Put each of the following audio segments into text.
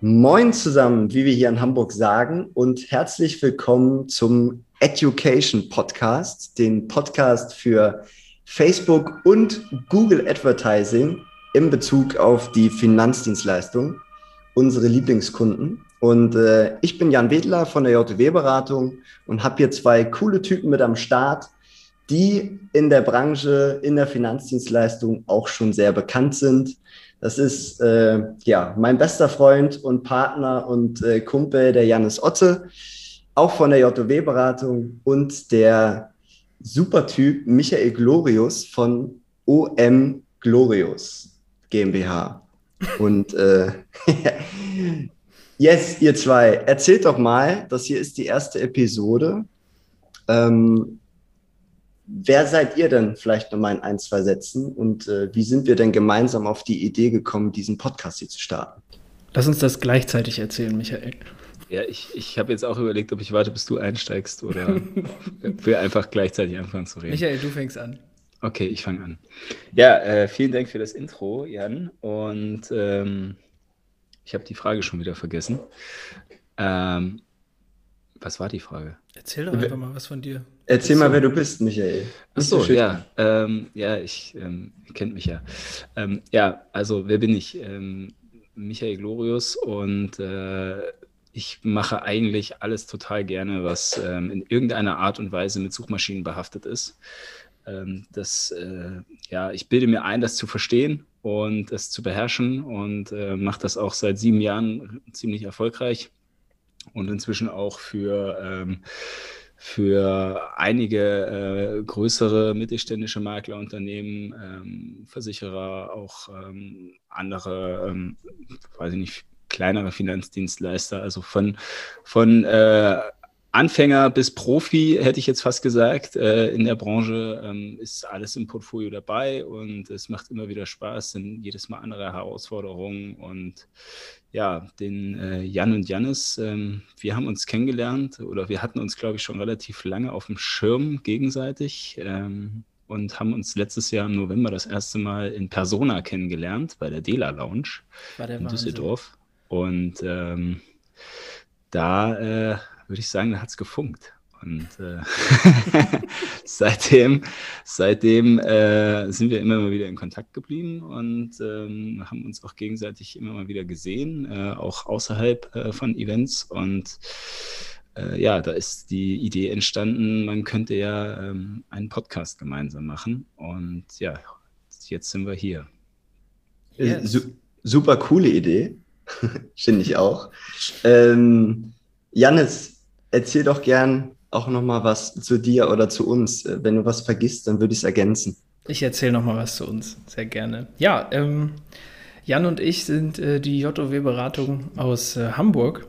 Moin zusammen, wie wir hier in Hamburg sagen, und herzlich willkommen zum Education Podcast, den Podcast für Facebook und Google Advertising in Bezug auf die Finanzdienstleistung, unsere Lieblingskunden. Und äh, ich bin Jan Wedler von der JW-Beratung und habe hier zwei coole Typen mit am Start, die in der Branche, in der Finanzdienstleistung auch schon sehr bekannt sind. Das ist äh, ja mein bester Freund und Partner und äh, Kumpel, der Janis Otte auch von der JW-Beratung und der Supertyp Michael Glorius von OM Glorius GmbH. Und äh, yes, ihr zwei, erzählt doch mal, das hier ist die erste Episode. Ähm, wer seid ihr denn vielleicht nochmal in ein, zwei Sätzen und äh, wie sind wir denn gemeinsam auf die Idee gekommen, diesen Podcast hier zu starten? Lass uns das gleichzeitig erzählen, Michael. Ja, ich, ich habe jetzt auch überlegt, ob ich warte, bis du einsteigst oder will einfach gleichzeitig anfangen zu reden. Michael, du fängst an. Okay, ich fange an. Ja, äh, vielen Dank für das Intro, Jan. Und ähm, ich habe die Frage schon wieder vergessen. Ähm, was war die Frage? Erzähl doch einfach mal was von dir. Erzähl mal, wer du bist, Michael. Achso, ja. Ähm, ja, ich ähm, kennt mich ja. Ähm, ja, also wer bin ich? Ähm, Michael Glorius und äh, ich mache eigentlich alles total gerne, was ähm, in irgendeiner Art und Weise mit Suchmaschinen behaftet ist. Ähm, das, äh, ja, ich bilde mir ein, das zu verstehen und es zu beherrschen und äh, mache das auch seit sieben Jahren ziemlich erfolgreich und inzwischen auch für ähm, für einige äh, größere mittelständische Maklerunternehmen, ähm, Versicherer, auch ähm, andere, ähm, weiß ich nicht, kleinere Finanzdienstleister, also von, von äh, Anfänger bis Profi, hätte ich jetzt fast gesagt, äh, in der Branche ähm, ist alles im Portfolio dabei und es macht immer wieder Spaß, sind jedes Mal andere Herausforderungen und ja, den äh, Jan und Jannis, ähm, wir haben uns kennengelernt oder wir hatten uns, glaube ich, schon relativ lange auf dem Schirm gegenseitig ähm, und haben uns letztes Jahr im November das erste Mal in Persona kennengelernt bei der Dela Lounge in Wahnsinn. Düsseldorf. Und ähm, da äh, würde ich sagen, da hat es gefunkt. Und äh, seitdem, seitdem äh, sind wir immer mal wieder in Kontakt geblieben und ähm, haben uns auch gegenseitig immer mal wieder gesehen, äh, auch außerhalb äh, von Events. Und äh, ja, da ist die Idee entstanden, man könnte ja ähm, einen Podcast gemeinsam machen. Und ja, jetzt sind wir hier. Yes. Super coole Idee. Finde ich auch. Ähm, Jannis, erzähl doch gern auch noch mal was zu dir oder zu uns. Wenn du was vergisst, dann würde ich es ergänzen. Ich erzähle noch mal was zu uns, sehr gerne. Ja, ähm, Jan und ich sind äh, die JOW-Beratung aus äh, Hamburg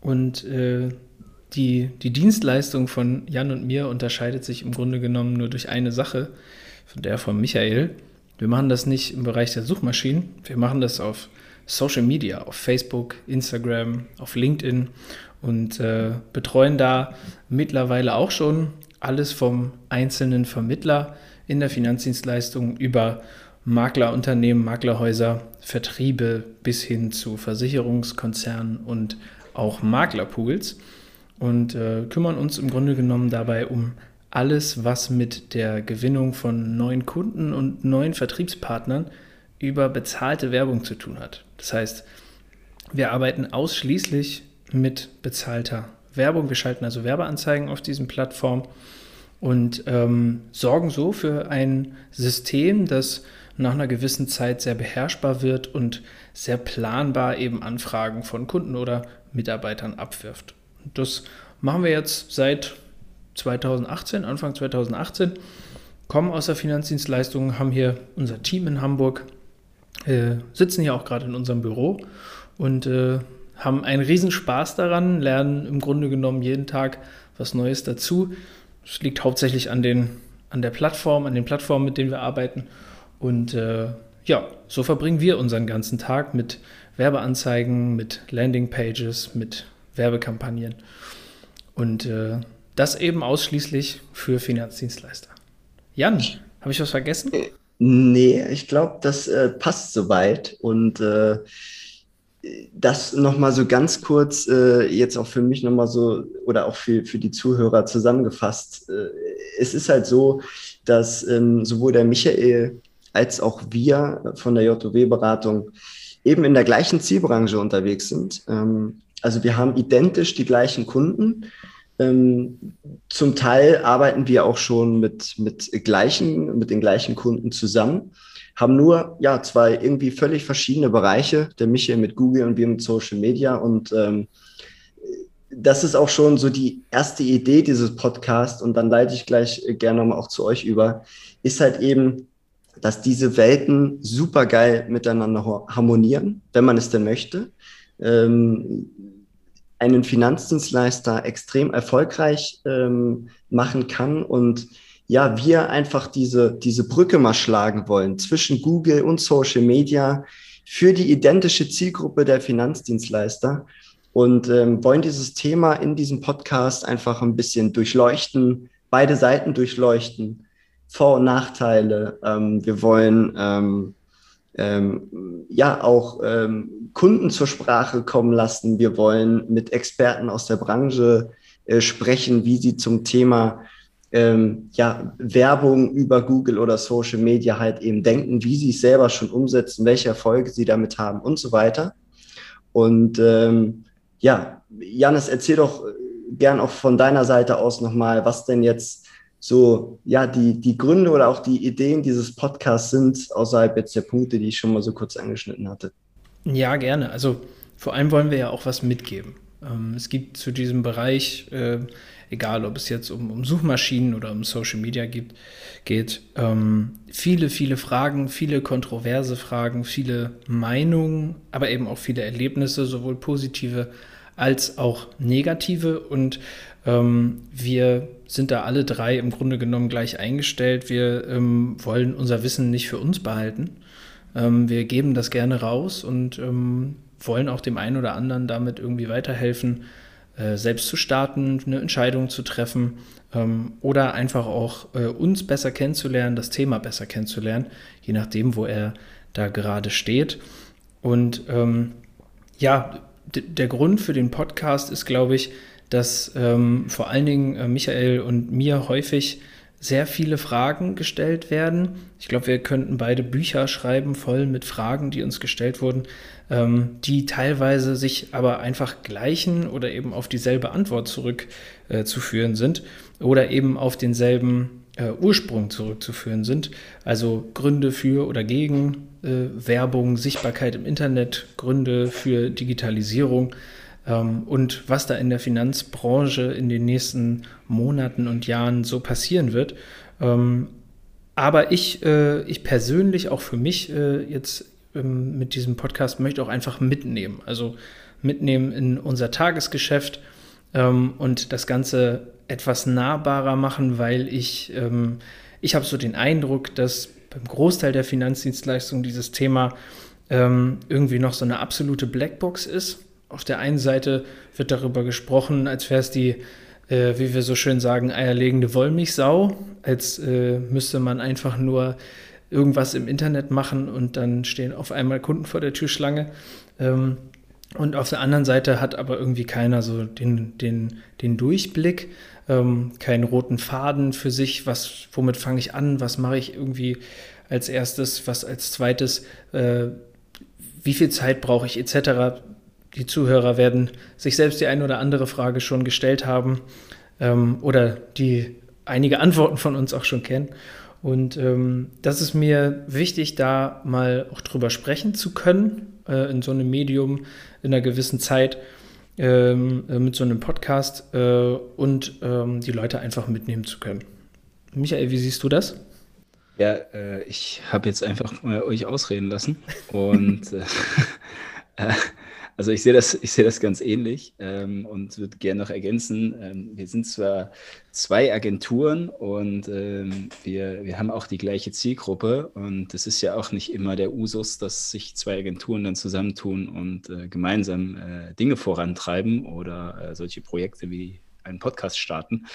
und äh, die, die Dienstleistung von Jan und mir unterscheidet sich im Grunde genommen nur durch eine Sache, von der von Michael. Wir machen das nicht im Bereich der Suchmaschinen, wir machen das auf Social Media, auf Facebook, Instagram, auf LinkedIn und äh, betreuen da mittlerweile auch schon alles vom einzelnen Vermittler in der Finanzdienstleistung über Maklerunternehmen, Maklerhäuser, Vertriebe bis hin zu Versicherungskonzernen und auch Maklerpools und äh, kümmern uns im Grunde genommen dabei um alles, was mit der Gewinnung von neuen Kunden und neuen Vertriebspartnern über bezahlte Werbung zu tun hat. Das heißt, wir arbeiten ausschließlich mit bezahlter Werbung. Wir schalten also Werbeanzeigen auf diesen Plattformen und ähm, sorgen so für ein System, das nach einer gewissen Zeit sehr beherrschbar wird und sehr planbar eben Anfragen von Kunden oder Mitarbeitern abwirft. Das machen wir jetzt seit 2018, Anfang 2018, kommen aus der Finanzdienstleistung, haben hier unser Team in Hamburg, äh, sitzen hier auch gerade in unserem Büro und äh, haben einen Riesenspaß daran, lernen im Grunde genommen jeden Tag was Neues dazu. Es liegt hauptsächlich an den, an der Plattform, an den Plattformen, mit denen wir arbeiten. Und äh, ja, so verbringen wir unseren ganzen Tag mit Werbeanzeigen, mit Landingpages, mit Werbekampagnen. Und äh, das eben ausschließlich für Finanzdienstleister. Jan, habe ich was vergessen? Nee, ich glaube, das äh, passt soweit. Und äh, das nochmal so ganz kurz, äh, jetzt auch für mich nochmal so oder auch für, für die Zuhörer zusammengefasst. Äh, es ist halt so, dass ähm, sowohl der Michael als auch wir von der JOW-Beratung eben in der gleichen Zielbranche unterwegs sind. Ähm, also wir haben identisch die gleichen Kunden. Ähm, zum Teil arbeiten wir auch schon mit, mit, gleichen, mit den gleichen Kunden zusammen haben nur ja zwei irgendwie völlig verschiedene Bereiche, der Michael mit Google und wir mit Social Media und ähm, das ist auch schon so die erste Idee dieses Podcasts und dann leite ich gleich gerne nochmal auch zu euch über, ist halt eben, dass diese Welten super geil miteinander harmonieren, wenn man es denn möchte. Ähm, einen Finanzdienstleister extrem erfolgreich ähm, machen kann und ja, wir einfach diese, diese Brücke mal schlagen wollen zwischen Google und Social Media für die identische Zielgruppe der Finanzdienstleister und ähm, wollen dieses Thema in diesem Podcast einfach ein bisschen durchleuchten, beide Seiten durchleuchten, Vor- und Nachteile. Ähm, wir wollen ähm, ja auch ähm, Kunden zur Sprache kommen lassen. Wir wollen mit Experten aus der Branche äh, sprechen, wie sie zum Thema ähm, ja, Werbung über Google oder Social Media halt eben denken, wie sie es selber schon umsetzen, welche Erfolge sie damit haben und so weiter. Und ähm, ja, Janis, erzähl doch gern auch von deiner Seite aus nochmal, was denn jetzt so, ja, die, die Gründe oder auch die Ideen dieses Podcasts sind, außerhalb jetzt der Punkte, die ich schon mal so kurz angeschnitten hatte. Ja, gerne. Also vor allem wollen wir ja auch was mitgeben. Ähm, es gibt zu diesem Bereich äh, egal ob es jetzt um, um Suchmaschinen oder um Social Media gibt, geht, ähm, viele, viele Fragen, viele kontroverse Fragen, viele Meinungen, aber eben auch viele Erlebnisse, sowohl positive als auch negative. Und ähm, wir sind da alle drei im Grunde genommen gleich eingestellt. Wir ähm, wollen unser Wissen nicht für uns behalten. Ähm, wir geben das gerne raus und ähm, wollen auch dem einen oder anderen damit irgendwie weiterhelfen, äh, selbst zu starten, eine Entscheidung zu treffen ähm, oder einfach auch äh, uns besser kennenzulernen, das Thema besser kennenzulernen, je nachdem, wo er da gerade steht. Und ähm, ja, der Grund für den Podcast ist, glaube ich, dass ähm, vor allen Dingen äh, Michael und mir häufig sehr viele Fragen gestellt werden. Ich glaube, wir könnten beide Bücher schreiben, voll mit Fragen, die uns gestellt wurden, ähm, die teilweise sich aber einfach gleichen oder eben auf dieselbe Antwort zurückzuführen äh, sind oder eben auf denselben äh, Ursprung zurückzuführen sind. Also Gründe für oder gegen äh, Werbung, Sichtbarkeit im Internet, Gründe für Digitalisierung ähm, und was da in der Finanzbranche in den nächsten Monaten und Jahren so passieren wird. Ähm, aber ich, äh, ich persönlich, auch für mich äh, jetzt ähm, mit diesem Podcast, möchte auch einfach mitnehmen. Also mitnehmen in unser Tagesgeschäft ähm, und das Ganze etwas nahbarer machen, weil ich, ähm, ich habe so den Eindruck, dass beim Großteil der Finanzdienstleistungen dieses Thema ähm, irgendwie noch so eine absolute Blackbox ist auf der einen Seite wird darüber gesprochen, als wäre es die, äh, wie wir so schön sagen, eierlegende Wollmilchsau, als äh, müsste man einfach nur irgendwas im Internet machen und dann stehen auf einmal Kunden vor der Türschlange. Ähm, und auf der anderen Seite hat aber irgendwie keiner so den, den, den Durchblick, ähm, keinen roten Faden für sich, was, womit fange ich an, was mache ich irgendwie als erstes, was als zweites, äh, wie viel Zeit brauche ich etc die Zuhörer werden sich selbst die eine oder andere Frage schon gestellt haben ähm, oder die einige Antworten von uns auch schon kennen. Und ähm, das ist mir wichtig, da mal auch drüber sprechen zu können, äh, in so einem Medium, in einer gewissen Zeit, ähm, äh, mit so einem Podcast äh, und ähm, die Leute einfach mitnehmen zu können. Michael, wie siehst du das? Ja, äh, ich habe jetzt einfach mal euch ausreden lassen und äh, Also ich sehe das, ich sehe das ganz ähnlich ähm, und würde gerne noch ergänzen. Ähm, wir sind zwar zwei Agenturen und ähm, wir, wir haben auch die gleiche Zielgruppe und es ist ja auch nicht immer der Usus, dass sich zwei Agenturen dann zusammentun und äh, gemeinsam äh, Dinge vorantreiben oder äh, solche Projekte wie einen Podcast starten.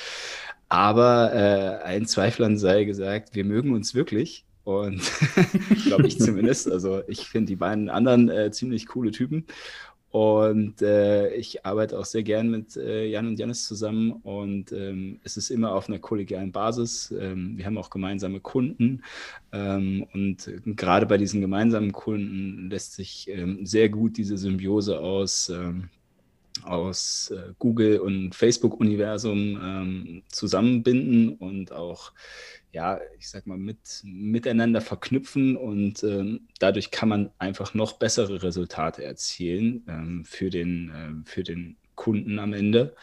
Aber äh, ein Zweiflern sei gesagt, wir mögen uns wirklich und glaube ich zumindest. Also ich finde die beiden anderen äh, ziemlich coole Typen. Und äh, ich arbeite auch sehr gern mit äh, Jan und Janis zusammen und ähm, es ist immer auf einer kollegialen Basis. Ähm, wir haben auch gemeinsame Kunden ähm, und gerade bei diesen gemeinsamen Kunden lässt sich ähm, sehr gut diese Symbiose aus ähm, aus äh, Google und Facebook-Universum ähm, zusammenbinden und auch ja, ich sag mal, mit, miteinander verknüpfen und ähm, dadurch kann man einfach noch bessere Resultate erzielen ähm, für, den, äh, für den Kunden am Ende.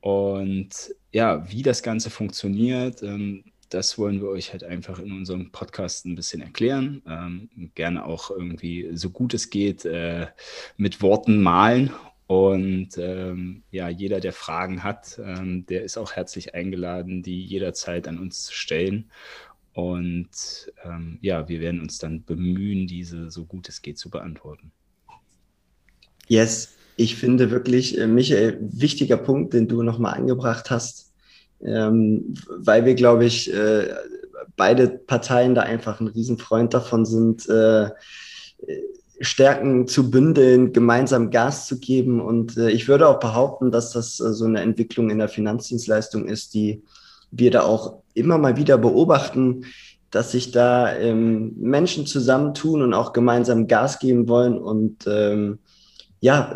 Und ja, wie das Ganze funktioniert, ähm, das wollen wir euch halt einfach in unserem Podcast ein bisschen erklären. Ähm, gerne auch irgendwie so gut es geht äh, mit Worten malen und ähm, ja, jeder, der Fragen hat, ähm, der ist auch herzlich eingeladen, die jederzeit an uns zu stellen. Und ähm, ja, wir werden uns dann bemühen, diese so gut es geht zu beantworten. Yes, ich finde wirklich, äh, Michael, wichtiger Punkt, den du nochmal angebracht hast, ähm, weil wir, glaube ich, äh, beide Parteien da einfach ein Riesenfreund davon sind. Äh, Stärken zu bündeln, gemeinsam Gas zu geben. Und äh, ich würde auch behaupten, dass das äh, so eine Entwicklung in der Finanzdienstleistung ist, die wir da auch immer mal wieder beobachten, dass sich da ähm, Menschen zusammentun und auch gemeinsam Gas geben wollen. Und ähm, ja,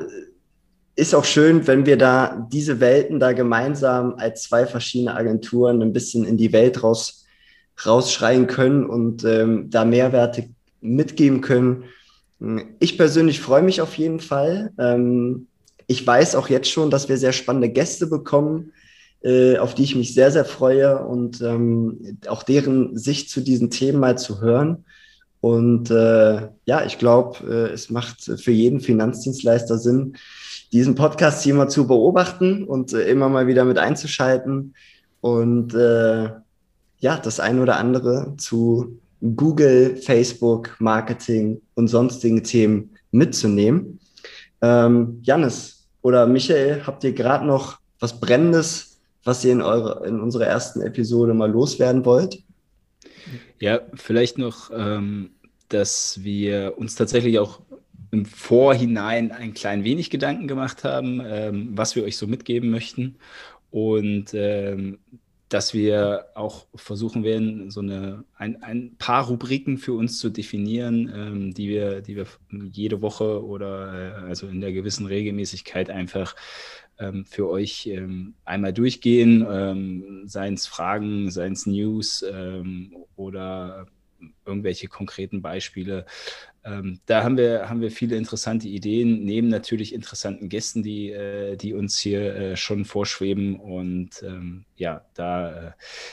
ist auch schön, wenn wir da diese Welten da gemeinsam als zwei verschiedene Agenturen ein bisschen in die Welt raus, rausschreien können und ähm, da Mehrwerte mitgeben können ich persönlich freue mich auf jeden Fall. Ähm, ich weiß auch jetzt schon, dass wir sehr spannende Gäste bekommen, äh, auf die ich mich sehr, sehr freue und ähm, auch deren Sicht zu diesen Themen mal zu hören. Und äh, ja, ich glaube, äh, es macht für jeden Finanzdienstleister Sinn, diesen Podcast hier mal zu beobachten und immer mal wieder mit einzuschalten und ja, das ein oder andere zu Google, Facebook, Marketing und sonstigen Themen mitzunehmen. Ähm, Janis oder Michael, habt ihr gerade noch was Brennendes, was ihr in, eure, in unserer ersten Episode mal loswerden wollt? Ja, vielleicht noch, ähm, dass wir uns tatsächlich auch im Vorhinein ein klein wenig Gedanken gemacht haben, ähm, was wir euch so mitgeben möchten. Und ähm, dass wir auch versuchen werden, so eine, ein, ein paar Rubriken für uns zu definieren, ähm, die, wir, die wir jede Woche oder äh, also in der gewissen Regelmäßigkeit einfach ähm, für euch ähm, einmal durchgehen, ähm, seien es Fragen, seien es News ähm, oder irgendwelche konkreten Beispiele. Ähm, da haben wir, haben wir viele interessante Ideen, neben natürlich interessanten Gästen, die, äh, die uns hier äh, schon vorschweben. Und ähm, ja, da äh,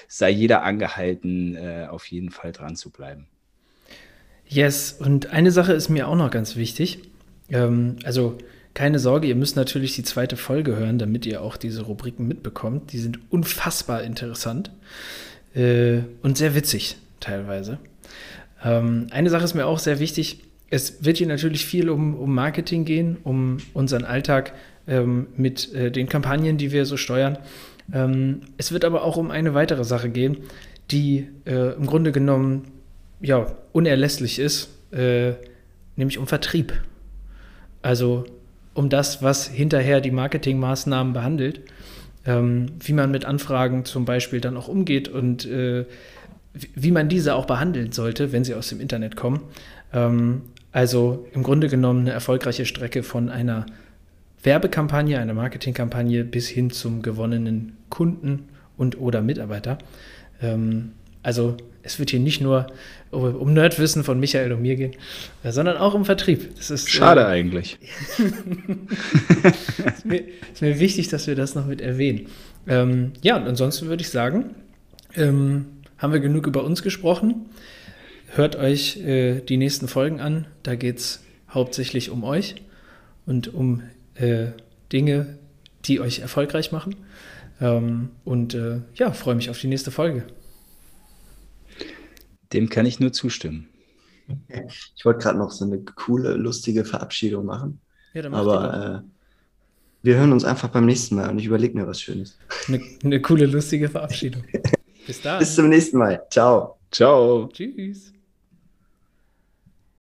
sei jeder angehalten, äh, auf jeden Fall dran zu bleiben. Yes, und eine Sache ist mir auch noch ganz wichtig. Ähm, also keine Sorge, ihr müsst natürlich die zweite Folge hören, damit ihr auch diese Rubriken mitbekommt. Die sind unfassbar interessant äh, und sehr witzig teilweise. Ähm, eine Sache ist mir auch sehr wichtig. Es wird hier natürlich viel um, um Marketing gehen, um unseren Alltag ähm, mit äh, den Kampagnen, die wir so steuern. Ähm, es wird aber auch um eine weitere Sache gehen, die äh, im Grunde genommen ja, unerlässlich ist, äh, nämlich um Vertrieb. Also um das, was hinterher die Marketingmaßnahmen behandelt, ähm, wie man mit Anfragen zum Beispiel dann auch umgeht und äh, wie man diese auch behandeln sollte, wenn sie aus dem Internet kommen. Ähm, also im Grunde genommen eine erfolgreiche Strecke von einer Werbekampagne, einer Marketingkampagne bis hin zum gewonnenen Kunden und oder Mitarbeiter. Ähm, also es wird hier nicht nur um Nerdwissen von Michael und mir gehen, äh, sondern auch um Vertrieb. Das ist, Schade äh, eigentlich. ist, mir, ist, mir, wichtig, dass wir das noch mit erwähnen. Ähm, ja, und ansonsten würde ich sagen, ähm, haben wir genug über uns gesprochen. Hört euch äh, die nächsten Folgen an. Da geht es hauptsächlich um euch. und um äh, Dinge, die euch erfolgreich machen. Ähm, und äh, ja, freue mich auf die nächste Folge. Dem kann ich nur zustimmen. Ich wollte gerade noch so eine coole, lustige Verabschiedung machen. Ja, dann Aber äh, wir hören uns einfach beim nächsten Mal und ich überlege mir was Schönes. Eine, eine coole, lustige Verabschiedung. Bis dann. Bis zum nächsten Mal. Ciao. Ciao. Tschüss.